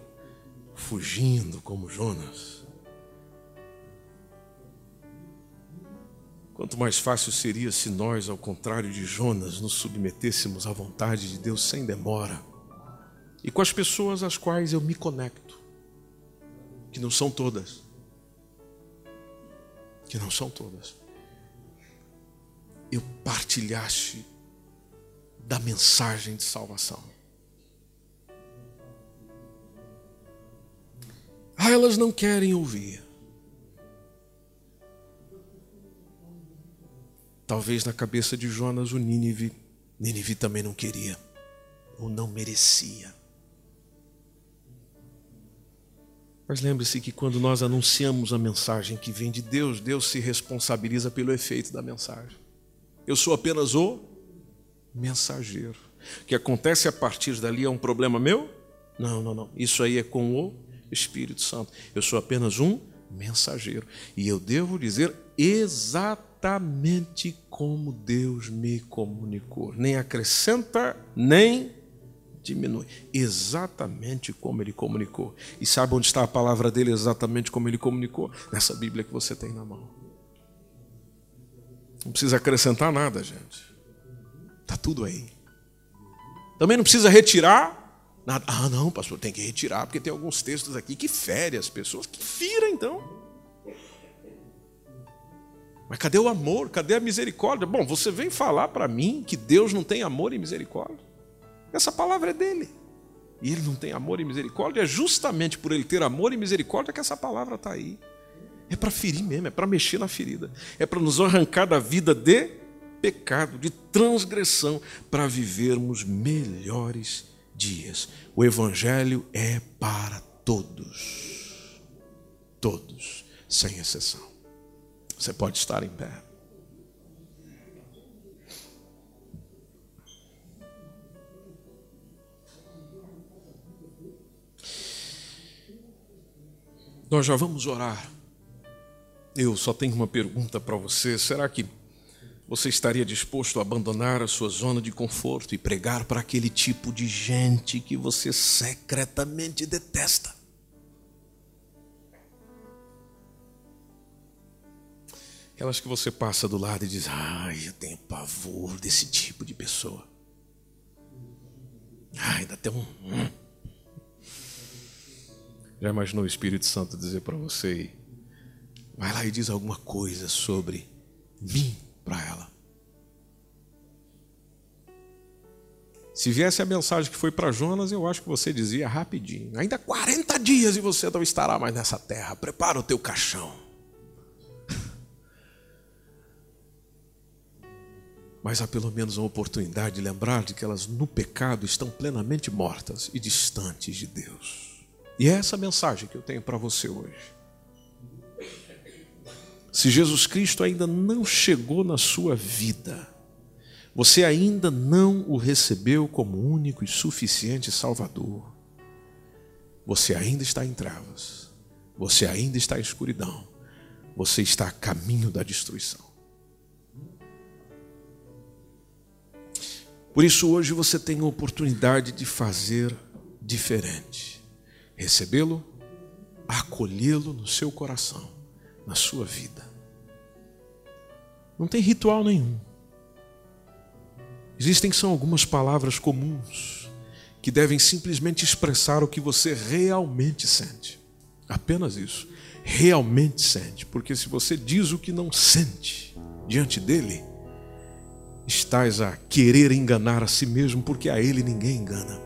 fugindo como Jonas? Quanto mais fácil seria se nós, ao contrário de Jonas, nos submetêssemos à vontade de Deus sem demora e com as pessoas às quais eu me conecto, que não são todas, que não são todas, eu partilhasse da mensagem de salvação. Ah, elas não querem ouvir. Talvez na cabeça de Jonas o Nínive, Nínive também não queria, ou não merecia. Mas lembre-se que quando nós anunciamos a mensagem que vem de Deus, Deus se responsabiliza pelo efeito da mensagem. Eu sou apenas o mensageiro. O que acontece a partir dali é um problema meu? Não, não, não. Isso aí é com o Espírito Santo. Eu sou apenas um mensageiro. E eu devo dizer exatamente como Deus me comunicou. Nem acrescenta, nem diminui. Exatamente como ele comunicou. E sabe onde está a palavra dele exatamente como ele comunicou? Nessa Bíblia que você tem na mão. Não precisa acrescentar nada, gente. Está tudo aí. Também não precisa retirar nada. Ah, não, pastor, tem que retirar, porque tem alguns textos aqui que ferem as pessoas. Que fira, então. Mas cadê o amor? Cadê a misericórdia? Bom, você vem falar para mim que Deus não tem amor e misericórdia? Essa palavra é dele. E ele não tem amor e misericórdia, é justamente por ele ter amor e misericórdia que essa palavra está aí. É para ferir mesmo, é para mexer na ferida, é para nos arrancar da vida de pecado, de transgressão, para vivermos melhores dias. O Evangelho é para todos, todos, sem exceção. Você pode estar em pé. Nós já vamos orar. Eu só tenho uma pergunta para você. Será que você estaria disposto a abandonar a sua zona de conforto e pregar para aquele tipo de gente que você secretamente detesta? Aquelas que você passa do lado e diz: Ai, eu tenho pavor desse tipo de pessoa. Ai, dá até um. Hum. Já imaginou o Espírito Santo dizer para você: Vai lá e diz alguma coisa sobre mim para ela. Se viesse a mensagem que foi para Jonas, eu acho que você dizia rapidinho: Ainda 40 dias e você não estará mais nessa terra. Prepara o teu caixão. mas há pelo menos uma oportunidade de lembrar de que elas no pecado estão plenamente mortas e distantes de Deus. E é essa mensagem que eu tenho para você hoje. Se Jesus Cristo ainda não chegou na sua vida, você ainda não o recebeu como único e suficiente Salvador, você ainda está em trevas, você ainda está em escuridão, você está a caminho da destruição. Por isso, hoje você tem a oportunidade de fazer diferente, recebê-lo, acolhê-lo no seu coração, na sua vida. Não tem ritual nenhum. Existem são algumas palavras comuns que devem simplesmente expressar o que você realmente sente. Apenas isso. Realmente sente. Porque se você diz o que não sente diante dele, estás a querer enganar a si mesmo, porque a ele ninguém engana.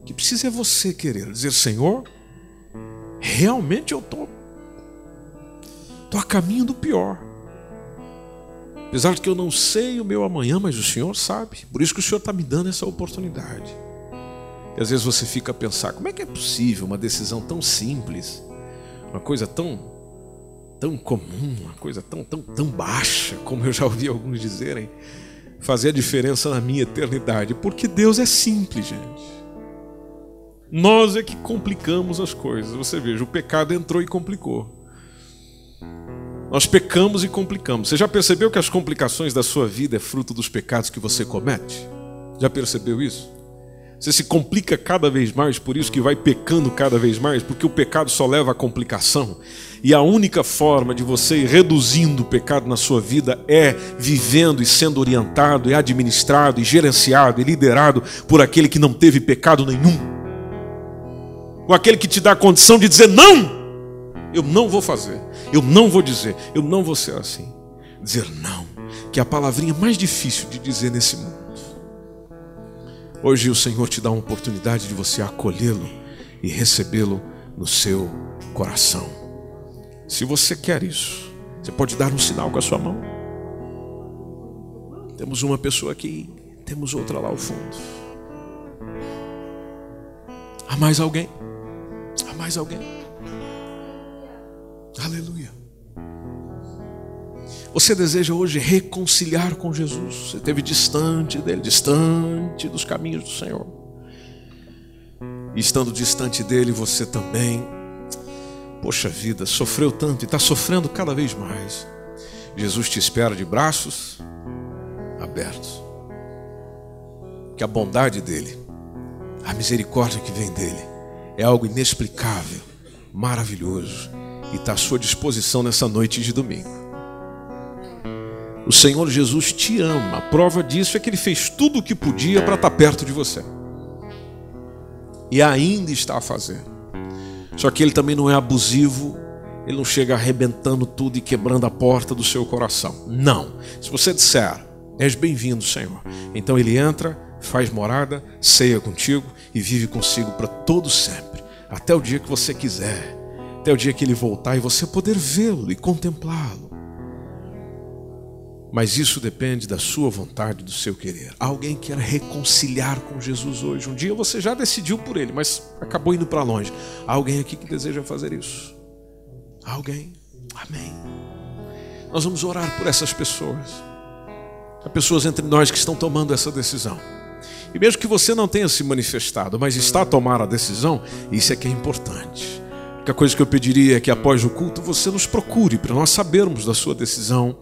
O que precisa é você querer dizer, Senhor, realmente eu estou tô, tô a caminho do pior. Apesar de que eu não sei o meu amanhã, mas o Senhor sabe. Por isso que o Senhor está me dando essa oportunidade. E às vezes você fica a pensar: como é que é possível uma decisão tão simples, uma coisa tão tão comum, uma coisa tão, tão, tão baixa, como eu já ouvi alguns dizerem, fazer a diferença na minha eternidade? Porque Deus é simples, gente. Nós é que complicamos as coisas. Você veja, o pecado entrou e complicou. Nós pecamos e complicamos. Você já percebeu que as complicações da sua vida é fruto dos pecados que você comete? Já percebeu isso? Você se complica cada vez mais, por isso que vai pecando cada vez mais, porque o pecado só leva à complicação. E a única forma de você ir reduzindo o pecado na sua vida é vivendo e sendo orientado, e administrado, e gerenciado, e liderado por aquele que não teve pecado nenhum. Com aquele que te dá a condição de dizer: não, eu não vou fazer, eu não vou dizer, eu não vou ser assim. Dizer não, que é a palavrinha mais difícil de dizer nesse mundo. Hoje o Senhor te dá uma oportunidade de você acolhê-lo e recebê-lo no seu coração. Se você quer isso, você pode dar um sinal com a sua mão. Temos uma pessoa aqui, temos outra lá ao fundo. Há mais alguém? Há mais alguém? Aleluia. Você deseja hoje reconciliar com Jesus. Você esteve distante dele, distante dos caminhos do Senhor. E estando distante dele, você também, poxa vida, sofreu tanto e está sofrendo cada vez mais. Jesus te espera de braços abertos. Que a bondade dele, a misericórdia que vem dele, é algo inexplicável, maravilhoso e está à sua disposição nessa noite de domingo. O Senhor Jesus te ama. A prova disso é que ele fez tudo o que podia para estar tá perto de você. E ainda está a fazer. Só que ele também não é abusivo, ele não chega arrebentando tudo e quebrando a porta do seu coração. Não. Se você disser, és bem-vindo, Senhor, então ele entra, faz morada, ceia contigo e vive consigo para todo sempre, até o dia que você quiser, até o dia que ele voltar e você poder vê-lo e contemplá-lo. Mas isso depende da sua vontade, do seu querer. Alguém quer reconciliar com Jesus hoje. Um dia você já decidiu por ele, mas acabou indo para longe. Há alguém aqui que deseja fazer isso? Alguém? Amém. Nós vamos orar por essas pessoas. Há pessoas entre nós que estão tomando essa decisão. E mesmo que você não tenha se manifestado, mas está a tomar a decisão, isso é que é importante. Única coisa que eu pediria é que após o culto você nos procure para nós sabermos da sua decisão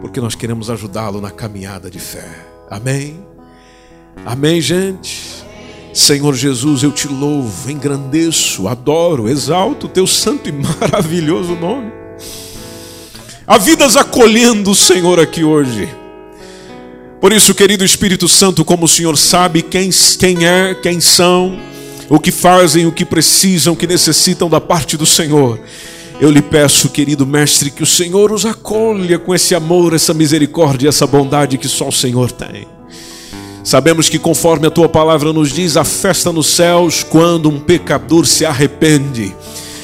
porque nós queremos ajudá-lo na caminhada de fé. Amém? Amém, gente? Senhor Jesus, eu te louvo, engrandeço, adoro, exalto o teu santo e maravilhoso nome. Há vidas acolhendo o Senhor aqui hoje. Por isso, querido Espírito Santo, como o Senhor sabe quem, quem é, quem são, o que fazem, o que precisam, o que necessitam da parte do Senhor. Eu lhe peço, querido mestre, que o Senhor os acolha com esse amor, essa misericórdia, essa bondade que só o Senhor tem. Sabemos que, conforme a tua palavra nos diz, a festa nos céus quando um pecador se arrepende.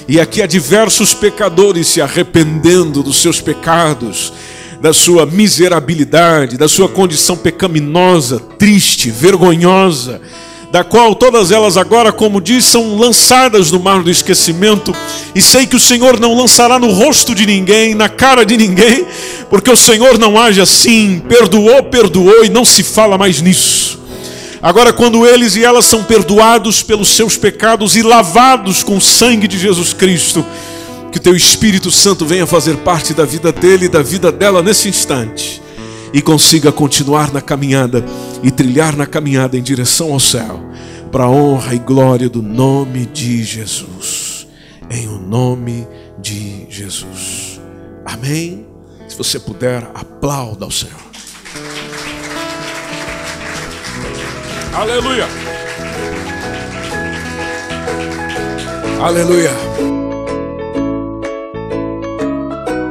E aqui há diversos pecadores se arrependendo dos seus pecados, da sua miserabilidade, da sua condição pecaminosa, triste, vergonhosa da qual todas elas agora, como diz, são lançadas no mar do esquecimento, e sei que o Senhor não lançará no rosto de ninguém, na cara de ninguém, porque o Senhor não age assim, perdoou, perdoou e não se fala mais nisso. Agora, quando eles e elas são perdoados pelos seus pecados e lavados com o sangue de Jesus Cristo, que o teu Espírito Santo venha fazer parte da vida dele e da vida dela nesse instante e consiga continuar na caminhada e trilhar na caminhada em direção ao céu, para a honra e glória do nome de Jesus. Em o nome de Jesus. Amém. Se você puder, aplauda ao Senhor. Aleluia. Aleluia.